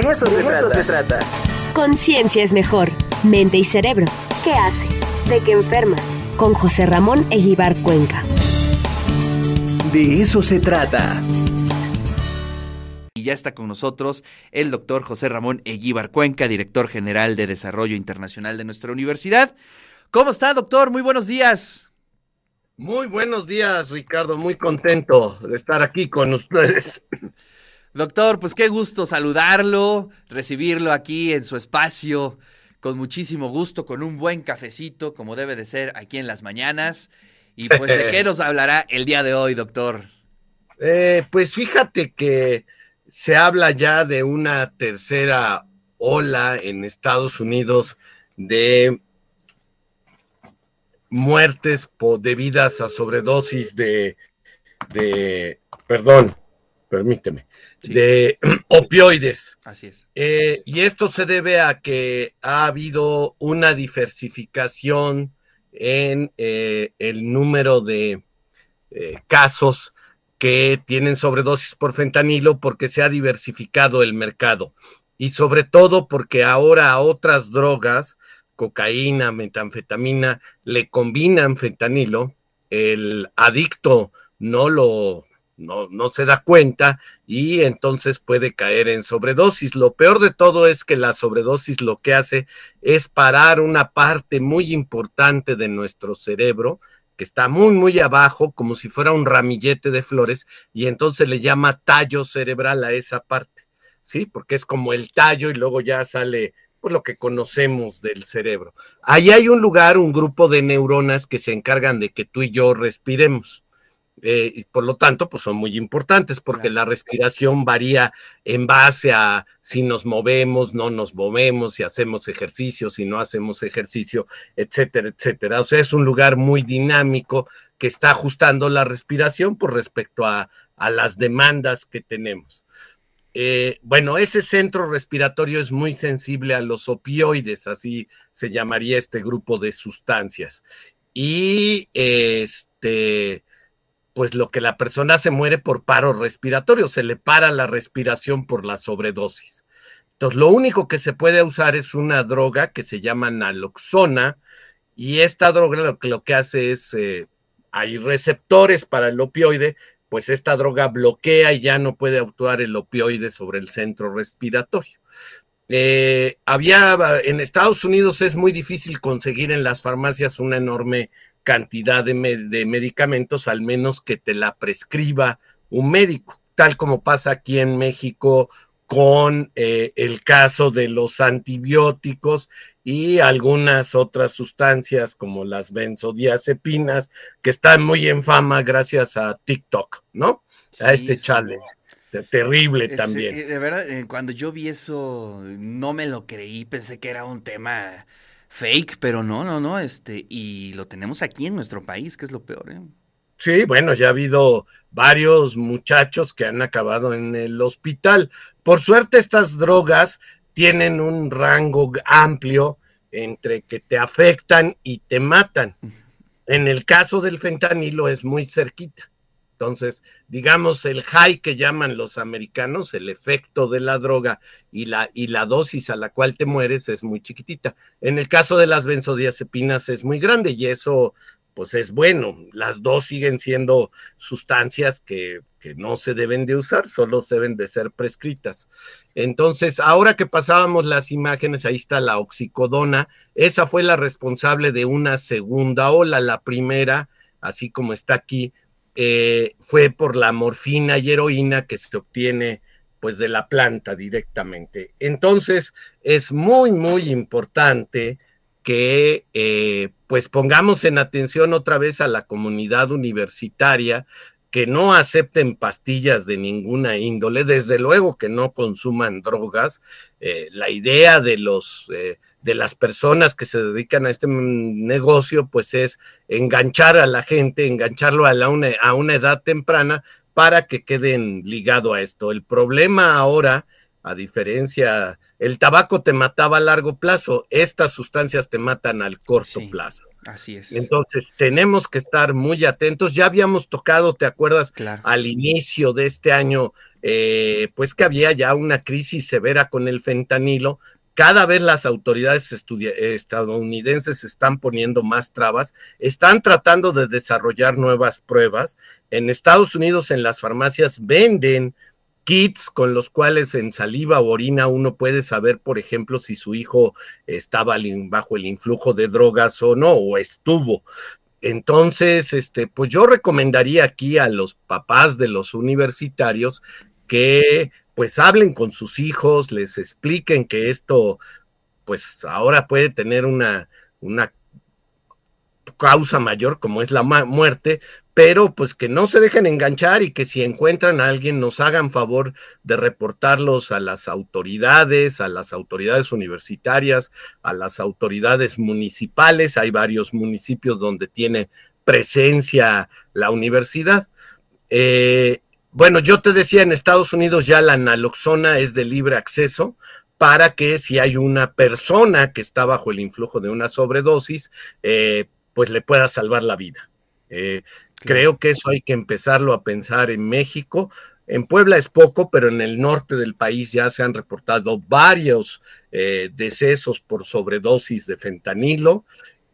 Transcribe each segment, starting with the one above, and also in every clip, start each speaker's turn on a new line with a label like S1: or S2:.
S1: De eso, se, trata.
S2: Conciencia es mejor. Mente y cerebro. ¿Qué hace? ¿De qué enferma? Con José Ramón Eguibar Cuenca.
S1: De eso se trata.
S3: Y ya está con nosotros el doctor José Ramón Eguíbar Cuenca, director general de Desarrollo Internacional de nuestra universidad. ¿Cómo está, doctor? Muy buenos días.
S4: Muy buenos días, Ricardo. Muy contento de estar aquí con ustedes.
S3: Doctor, pues qué gusto saludarlo, recibirlo aquí en su espacio, con muchísimo gusto, con un buen cafecito, como debe de ser aquí en las mañanas. Y pues, ¿de qué nos hablará el día de hoy, doctor?
S4: Eh, pues fíjate que se habla ya de una tercera ola en Estados Unidos de muertes debidas a sobredosis de, de perdón, permíteme, de opioides.
S3: Así es.
S4: Eh, y esto se debe a que ha habido una diversificación en eh, el número de eh, casos que tienen sobredosis por fentanilo porque se ha diversificado el mercado y sobre todo porque ahora a otras drogas, cocaína, metanfetamina, le combinan fentanilo, el adicto no lo no, no se da cuenta y entonces puede caer en sobredosis. Lo peor de todo es que la sobredosis lo que hace es parar una parte muy importante de nuestro cerebro que está muy, muy abajo, como si fuera un ramillete de flores, y entonces le llama tallo cerebral a esa parte, ¿sí? Porque es como el tallo y luego ya sale pues, lo que conocemos del cerebro. Ahí hay un lugar, un grupo de neuronas que se encargan de que tú y yo respiremos. Eh, y por lo tanto, pues son muy importantes porque la respiración varía en base a si nos movemos, no nos movemos, si hacemos ejercicio, si no hacemos ejercicio, etcétera, etcétera. O sea, es un lugar muy dinámico que está ajustando la respiración por respecto a, las demandas que tenemos. Eh, bueno, ese centro respiratorio es muy sensible a los opioides, así se llamaría este grupo de sustancias. Y este pues lo que la persona se muere por paro respiratorio, se le para la respiración por la sobredosis. Entonces, lo único que se puede usar es una droga que se llama naloxona y esta droga lo que, lo que hace es, eh, hay receptores para el opioide, pues esta droga bloquea y ya no puede actuar el opioide sobre el centro respiratorio. Eh, había en Estados Unidos es muy difícil conseguir en las farmacias una enorme cantidad de, medicamentos, al menos que te la prescriba un médico, tal como pasa aquí en México con eh, el caso de los antibióticos y algunas otras sustancias como las benzodiazepinas, que están muy en fama gracias a TikTok, ¿no? a este challenge. Terrible también.
S3: Eh, de verdad, eh, cuando yo vi eso, no me lo creí, pensé que era un tema fake, pero no, no, no, este, y lo tenemos aquí en nuestro país, que es lo peor, ¿eh?
S4: Sí, bueno, ya ha habido varios muchachos que han acabado en el hospital. Por suerte, estas drogas tienen un rango amplio entre que te afectan y te matan. En el caso del fentanilo es muy cerquita. Entonces, digamos, el high que llaman los americanos, el efecto de la droga y la, y la dosis a la cual te mueres es muy chiquitita. En el caso de las benzodiazepinas es muy grande y eso, pues es bueno. Las dos siguen siendo sustancias que, que no se deben de usar, solo deben de ser prescritas. Entonces, ahora que pasábamos las imágenes, ahí está la oxicodona. Esa fue la responsable de una segunda ola. La primera, así como está aquí, eh, fue por la morfina y heroína que se obtiene pues de la planta directamente. Entonces es muy, muy importante que eh, pues pongamos en atención otra vez a la comunidad universitaria, que no acepten pastillas de ninguna índole, desde luego que no consuman drogas. Eh, la idea de los de las personas que se dedican a este negocio, pues es enganchar a la gente, engancharlo a, una, a una edad temprana para que queden ligado a esto. El problema ahora, a diferencia, el tabaco te mataba a largo plazo, estas sustancias te matan al corto plazo.
S3: Así es.
S4: Entonces, tenemos que estar muy atentos. Ya habíamos tocado, ¿te acuerdas? Al inicio de este año, eh, pues que había ya una crisis severa con el fentanilo. Cada vez las autoridades estadounidenses están poniendo más trabas, están tratando de desarrollar nuevas pruebas. En Estados Unidos, en las farmacias venden kits con los cuales en saliva o orina uno puede saber, por ejemplo, si su hijo estaba bajo el influjo de drogas o no, o estuvo. Entonces, este, pues yo recomendaría aquí a los papás de los universitarios que pues hablen con sus hijos, les expliquen que esto pues ahora puede tener una, una causa mayor como es la muerte, pero pues que no se dejen enganchar y que si encuentran a alguien nos hagan favor de reportarlos a las autoridades, a las autoridades universitarias, a las autoridades municipales. Hay varios municipios donde tiene presencia la universidad. Eh, bueno, yo te decía, en Estados Unidos ya la naloxona es de libre acceso para que si hay una persona que está bajo el influjo de una sobredosis, eh, pues le pueda salvar la vida. Eh, Creo que eso hay que empezarlo a pensar en México. En Puebla es poco, pero en el norte del país ya se han reportado varios eh, decesos por sobredosis de fentanilo.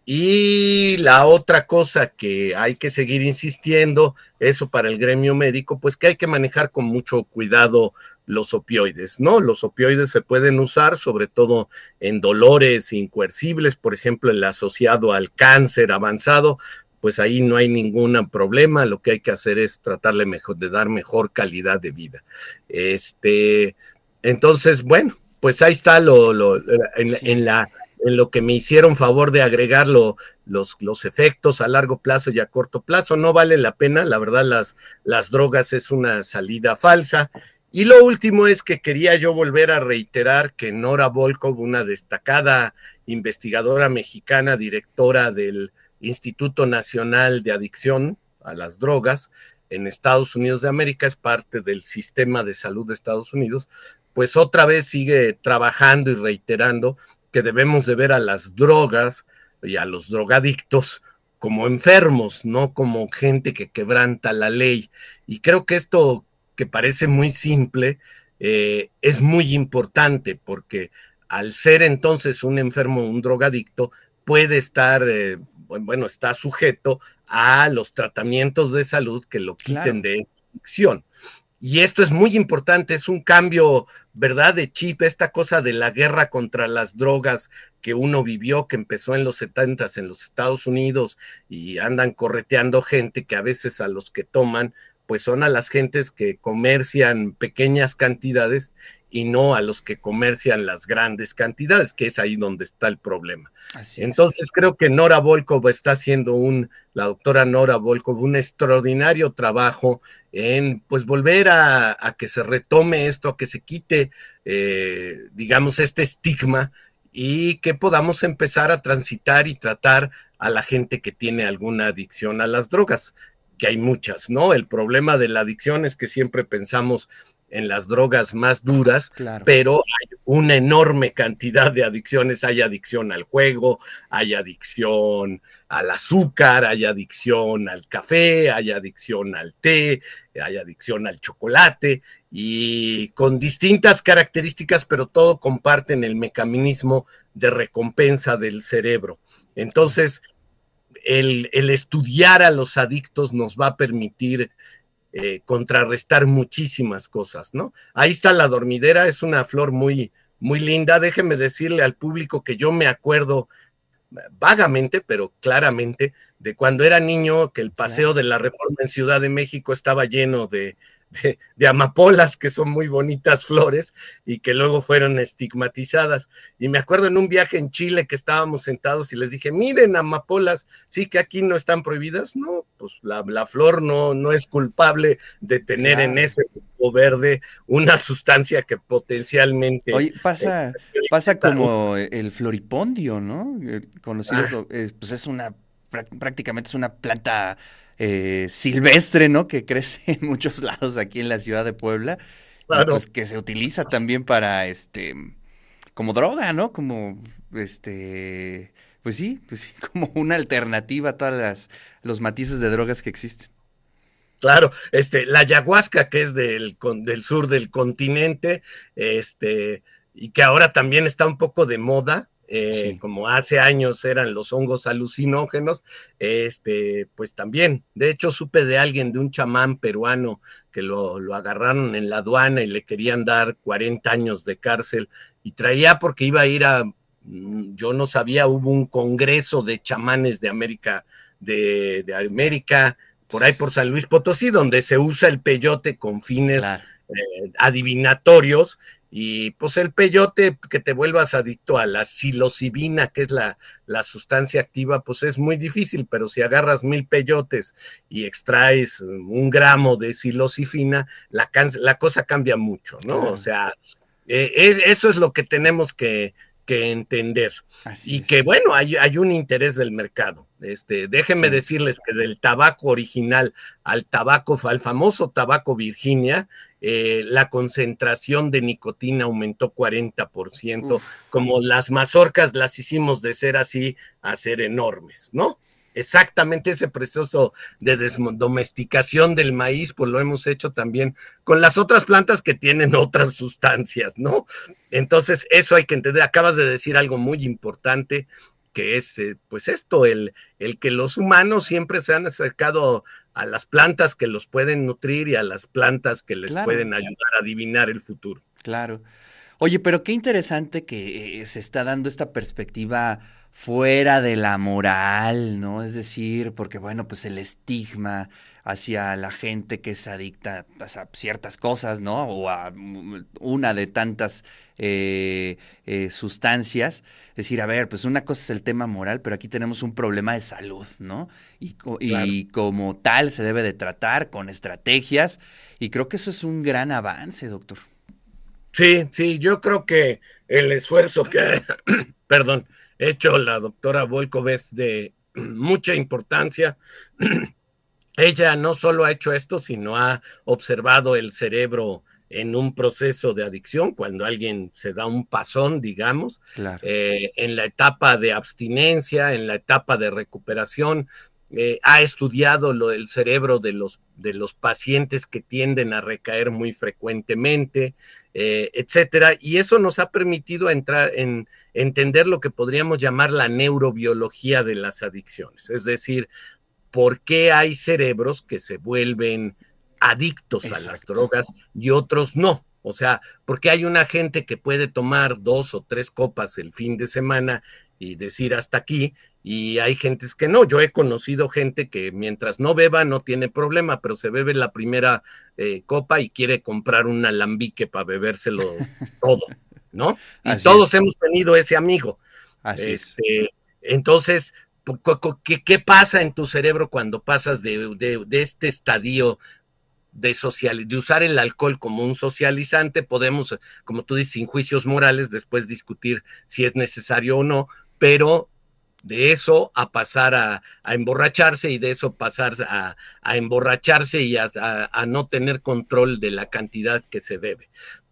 S4: Y la otra cosa que hay que seguir insistiendo, eso para el gremio médico, pues que hay que manejar con mucho cuidado los opioides, ¿no? Los opioides se pueden usar sobre todo en dolores incoercibles, por ejemplo, el asociado al cáncer avanzado, pues ahí no hay ningún problema, lo que hay que hacer es tratarle mejor, de dar mejor calidad de vida. Este, entonces, bueno, pues ahí está lo, lo en, la, en lo que me hicieron favor de agregar los, los efectos a largo plazo y a corto plazo. No vale la pena, la verdad, las, las drogas es una salida falsa. Y lo último es que quería yo volver a reiterar que Nora Volkov, una destacada investigadora mexicana, directora del Instituto Nacional de Adicción a las Drogas en Estados Unidos de América, es parte del sistema de salud de Estados Unidos, pues otra vez sigue trabajando y reiterando que debemos de ver a las drogas y a los drogadictos como enfermos, no como gente que quebranta la ley. Y creo que esto que parece muy simple eh, es muy importante porque al ser entonces un enfermo, un drogadicto, puede estar eh, bueno, está sujeto a los tratamientos de salud que lo quiten de esa adicción. Y esto es muy importante, es un cambio, ¿verdad? De chip, esta cosa de la guerra contra las drogas que uno vivió, que empezó en los 70 en los Estados Unidos y andan correteando gente que a veces a los que toman, pues son a las gentes que comercian pequeñas cantidades y no a los que comercian las grandes cantidades, que es ahí donde está el problema. Entonces creo que Nora Volkov está haciendo un, la doctora Nora Volkov, un extraordinario trabajo en pues volver a, que se retome esto, a que se quite, eh, digamos, este estigma y que podamos empezar a transitar y tratar a la gente que tiene alguna adicción a las drogas, que hay muchas, ¿no? El problema de la adicción es que siempre pensamos en las drogas más duras, pero hay una enorme cantidad de adicciones. Hay adicción al juego, hay adicción al azúcar, hay adicción al café, hay adicción al té, hay adicción al chocolate y con distintas características, pero todo comparten el mecanismo de recompensa del cerebro. Entonces, el, el estudiar a los adictos nos va a permitir eh, contrarrestar muchísimas cosas, ¿no? Ahí está la dormidera, es una flor muy, muy linda. Déjeme decirle al público que yo me acuerdo vagamente, pero claramente, de cuando era niño, que el paseo de la Reforma en Ciudad de México estaba lleno de, de, amapolas, que son muy bonitas flores y que luego fueron estigmatizadas. Y me acuerdo en un viaje en Chile que estábamos sentados y les dije, miren, amapolas, sí que aquí no están prohibidas. No, pues la, flor no, no es culpable de tener en ese cuerpo verde una sustancia que potencialmente...
S3: Oye, pasa, pasa como el floripondio, ¿no? Conocido, ah. pues es una, prácticamente es una planta eh, silvestre, ¿no? Que crece en muchos lados aquí en la ciudad de Puebla. pues que se utiliza también para este como droga, ¿no? Como este pues sí, pues sí, como una alternativa a todas las los matices de drogas que existen.
S4: Claro, este, la ayahuasca, que es del, del sur del continente, este, y que ahora también está un poco de moda, eh, como hace años eran los hongos alucinógenos, este, pues también, de hecho supe de alguien, de un chamán peruano, que lo, lo, agarraron en la aduana y le querían dar 40 años de cárcel y traía porque iba a ir a, mm, yo no sabía, hubo un congreso de chamanes de América, de, de América, por ahí por San Luis Potosí, donde se usa el peyote con fines eh, adivinatorios y pues el peyote, que te vuelvas adicto a la psilocibina, que es la, la, sustancia activa, pues es muy difícil, pero si agarras mil peyotes y extraes un gramo de psilocibina, la, la cosa cambia mucho, ¿no? O sea, eh, eso es lo que tenemos que, que entender. y que bueno, hay, hay, un interés del mercado. Este, déjenme decirles que del tabaco original al tabaco, al famoso tabaco Virginia, eh, la concentración de nicotina aumentó 40%, como las mazorcas las hicimos de ser así a ser enormes, ¿no? Exactamente ese proceso de domesticación del maíz, pues lo hemos hecho también con las otras plantas que tienen otras sustancias, ¿no? Entonces, eso hay que entender. Acabas de decir algo muy importante, que es, eh, pues esto, el, el que los humanos siempre se han acercado a las plantas que los pueden nutrir y a las plantas que les pueden ayudar a adivinar el futuro.
S3: Claro. Oye, pero qué interesante que eh, se está dando esta perspectiva fuera de la moral, ¿no? Es decir, porque bueno, pues el estigma hacia la gente que es adicta pues, a ciertas cosas, ¿no? O a una de tantas eh, eh, sustancias. Es decir, a ver, pues una cosa es el tema moral, pero aquí tenemos un problema de salud, ¿no? Y, y como tal se debe de tratar con estrategias y creo que eso es un gran avance, doctor.
S4: Sí, sí, yo creo que el esfuerzo que, perdón, hecho la doctora Volkov es de mucha importancia. Ella no solo ha hecho esto, sino ha observado el cerebro en un proceso de adicción, cuando alguien se da un pasón, digamos, eh, en la etapa de abstinencia, en la etapa de recuperación, eh, ha estudiado lo, el cerebro de los, de los pacientes que tienden a recaer muy frecuentemente, eh, etcétera, y eso nos ha permitido entrar en entender lo que podríamos llamar la neurobiología de las adicciones, es decir, por qué hay cerebros que se vuelven adictos a las drogas y otros no. O sea, porque hay una gente que puede tomar dos o tres copas el fin de semana y decir hasta aquí, y hay gentes que no. Yo he conocido gente que mientras no beba no tiene problema, pero se bebe la primera eh, copa y quiere comprar un alambique para bebérselo todo, ¿no? Y todos hemos tenido ese amigo. Así este, Entonces, ¿qué, ¿qué, pasa en tu cerebro cuando pasas de, de, este estadio de, social, de usar el alcohol como un socializante? Podemos, como tú dices, sin juicios morales, después discutir si es necesario o no, pero de eso a pasar a, emborracharse y de eso pasar a, emborracharse y a, no tener control de la cantidad que se bebe.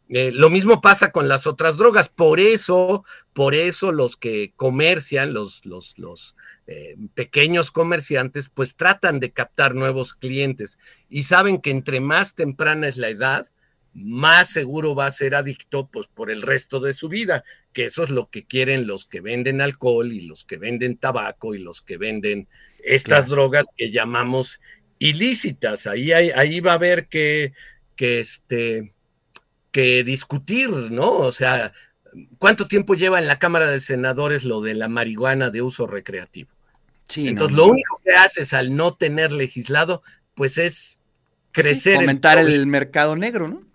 S4: Eh, lo mismo pasa con las otras drogas, por eso, por eso los que comercian, los, los, los eh, pequeños comerciantes, pues tratan de captar nuevos clientes y saben que entre más temprana es la edad, más seguro va a ser adicto pues por el resto de su vida, que eso es lo que quieren los que venden alcohol y los que venden tabaco y los que venden estas drogas que llamamos ilícitas. Ahí, ahí va a haber que, que, este, que discutir, ¿no? O sea, ¿cuánto tiempo lleva en la Cámara de Senadores lo de la marihuana de uso recreativo? Sí, Entonces, lo único que haces al no tener legislado, pues es crecer.
S3: Aumentar el mercado negro, ¿no?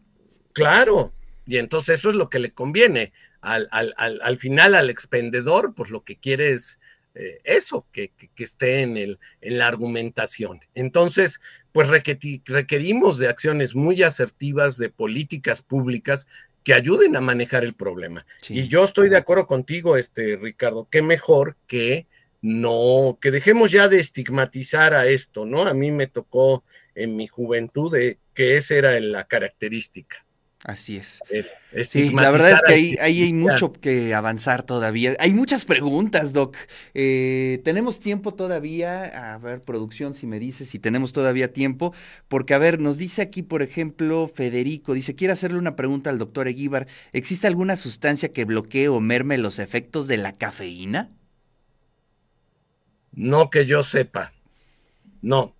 S4: Claro, y entonces eso es lo que le conviene. Al, al, al, final al expendedor, pues lo que quiere es eh, eso, que, que, esté en, el, en la argumentación. Entonces, pues requerimos de acciones muy asertivas, de políticas públicas que ayuden a manejar el problema. Y yo estoy de acuerdo contigo, este Ricardo, qué mejor que no, que dejemos ya de estigmatizar a esto, ¿no? A mí me tocó en mi juventud de que esa era la característica
S3: Así es. Sí, la verdad es que ahí, hay mucho que avanzar todavía. Hay muchas preguntas, Doc. Eh, tenemos tiempo todavía. A ver, producción, si me dice si tenemos todavía tiempo. Porque, a ver, nos dice aquí, por ejemplo, Federico, dice, quiero hacerle una pregunta al doctor Eguíbar. ¿Existe alguna sustancia que bloquee o merme los efectos de la cafeína?
S4: No que yo sepa. No.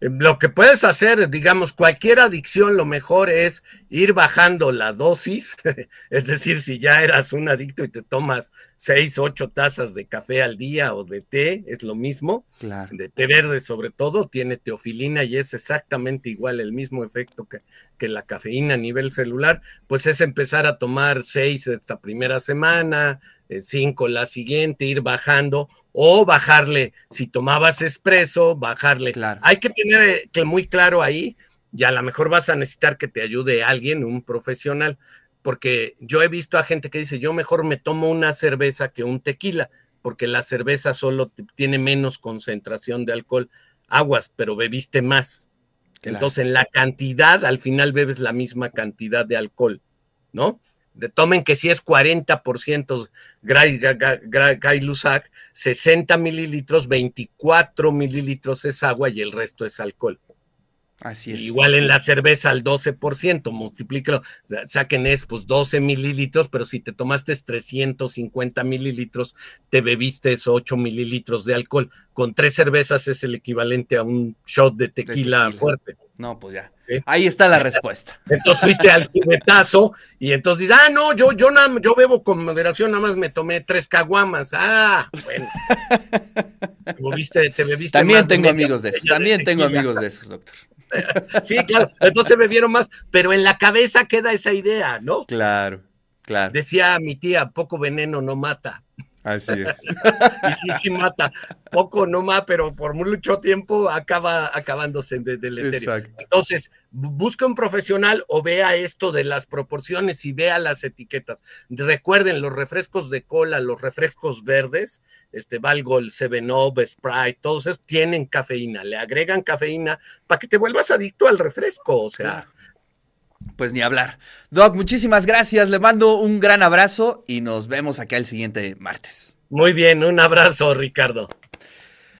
S4: Lo que puedes hacer, digamos, cualquier adicción, lo mejor es ir bajando la dosis. es decir, si ya eras un adicto y te tomas seis, ocho tazas de café al día o de té, es lo mismo.
S3: Claro.
S4: De té verde, sobre todo, tiene teofilina y es exactamente igual el mismo efecto que, que la cafeína a nivel celular. Pues es empezar a tomar seis esta primera semana, eh, cinco la siguiente, ir bajando o bajarle, si tomabas expreso, bajarle.
S3: Claro.
S4: Hay que tener eh, que muy claro ahí, y a lo mejor vas a necesitar que te ayude alguien, un profesional, porque yo he visto a gente que dice, yo mejor me tomo una cerveza que un tequila, porque la cerveza solo tiene menos concentración de alcohol, aguas, pero bebiste más.
S3: Claro.
S4: Entonces, en la cantidad, al final bebes la misma cantidad de alcohol, ¿no? De, tomen que si es 40% Gray, Gray, Lussac, 60 mililitros, 24 mililitros es agua y el resto es alcohol.
S3: Así es.
S4: Igual en la cerveza al 12%, multiplíquelo, saquen es pues 12 mililitros, pero si te tomaste 350 mililitros, te bebiste esos 8 mililitros de alcohol. Con tres cervezas es el equivalente a un shot de tequila,
S3: tequila.
S4: fuerte.
S3: No, pues ya. Ahí está la respuesta.
S4: Entonces fuiste al cubetazo y entonces dices, ah, no, yo, yo, yo bebo con moderación, nada más me tomé tres caguamas. Ah, bueno. Te bebiste, te bebiste
S3: También tengo amigos de esos. También tengo amigos de esos, doctor.
S4: Sí, claro. Entonces bebieron más, pero en la cabeza queda esa idea, ¿no?
S3: Claro, claro.
S4: Decía mi tía, poco veneno no mata.
S3: Así es.
S4: Y sí, sí mata. Poco no mata, pero por mucho tiempo acaba acabándose de, del etéreo.
S3: Exacto.
S4: Entonces, bu- busca un profesional o vea esto de las proporciones y vea las etiquetas. Recuerden, los refrescos de cola, los refrescos verdes, este Valgol, Seven Up, Sprite, todos esos tienen cafeína, le agregan cafeína para que te vuelvas adicto al refresco, o sea,
S3: Claro. Pues ni hablar. Doc, muchísimas gracias. Le mando un gran abrazo y nos vemos acá el siguiente martes.
S4: muy bien, un abrazo, Ricardo.